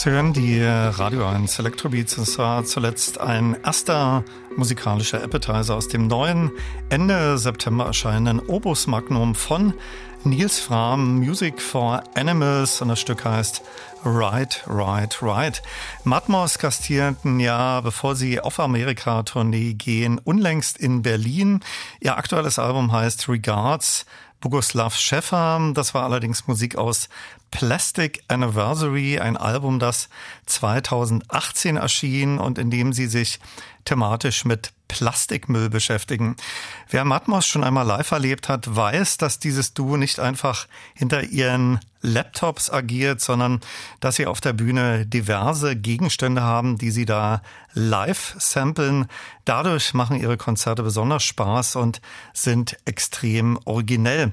Zu hören, die Radio 1 Electrobeats. Es war zuletzt ein erster musikalischer Appetizer aus dem neuen, Ende September erscheinenden Obus Magnum von Nils Fram, Music for Animals und das Stück heißt Right, Right, Right. Matmos gastierten ja, bevor sie auf Amerika-Tournee gehen, unlängst in Berlin. Ihr aktuelles Album heißt Regards. Boguslav Schäffer. Das war allerdings Musik aus Plastic Anniversary, ein Album, das 2018 erschien und in dem sie sich thematisch mit Plastikmüll beschäftigen. Wer Matmos schon einmal live erlebt hat, weiß, dass dieses Duo nicht einfach hinter ihren Laptops agiert, sondern dass sie auf der Bühne diverse Gegenstände haben, die sie da live samplen. Dadurch machen ihre Konzerte besonders Spaß und sind extrem originell.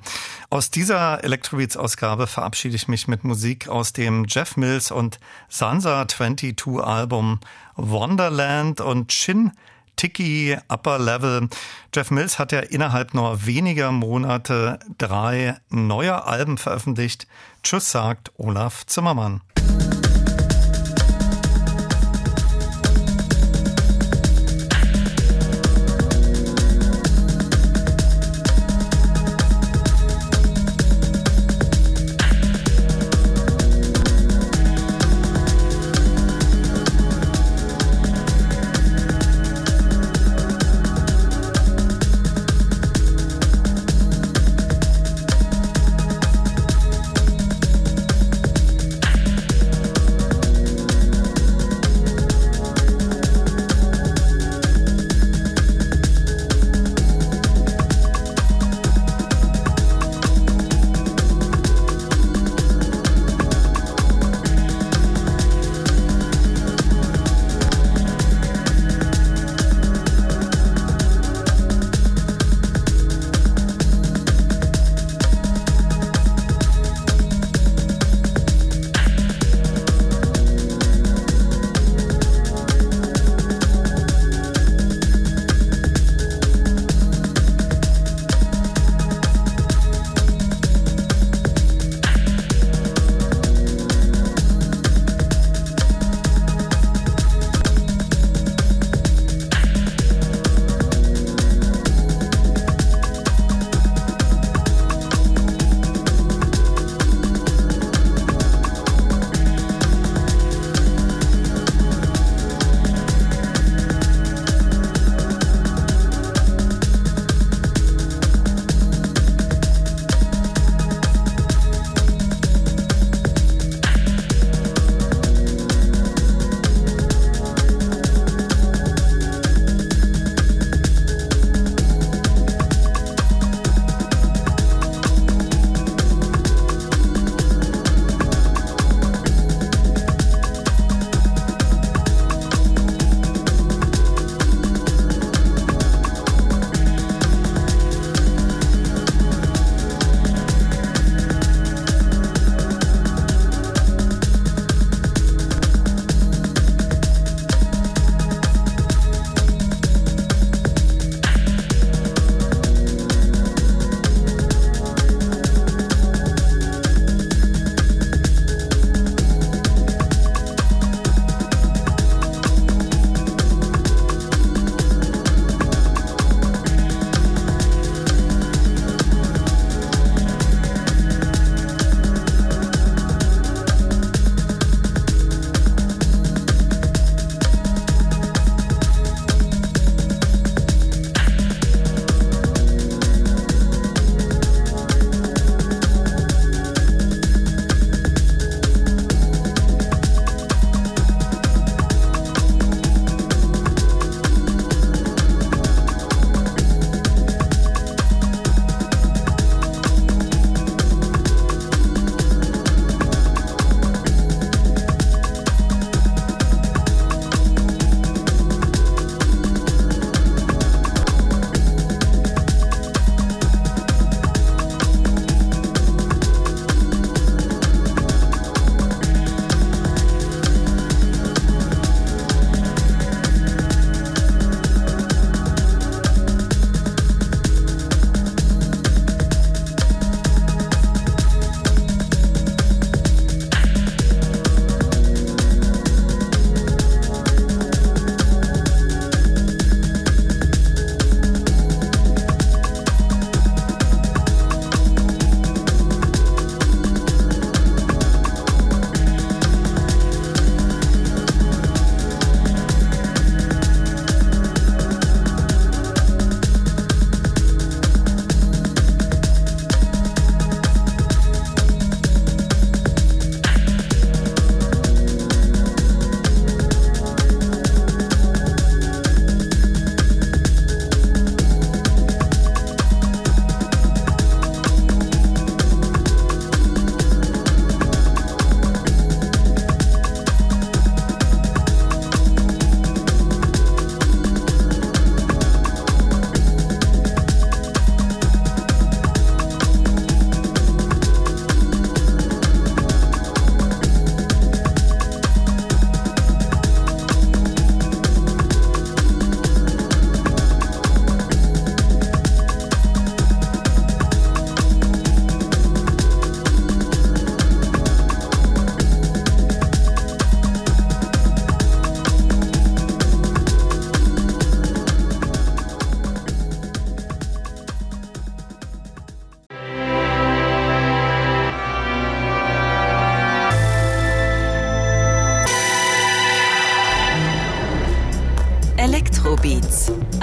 Aus dieser Electrobeats-Ausgabe verabschiede ich mich mit Musik aus dem Jeff Mills und Sansa 22 Album Wonderland und Chin Tiki Upper Level. Jeff Mills hat ja innerhalb nur weniger Monate drei neue Alben veröffentlicht. Tschüss sagt Olaf Zimmermann.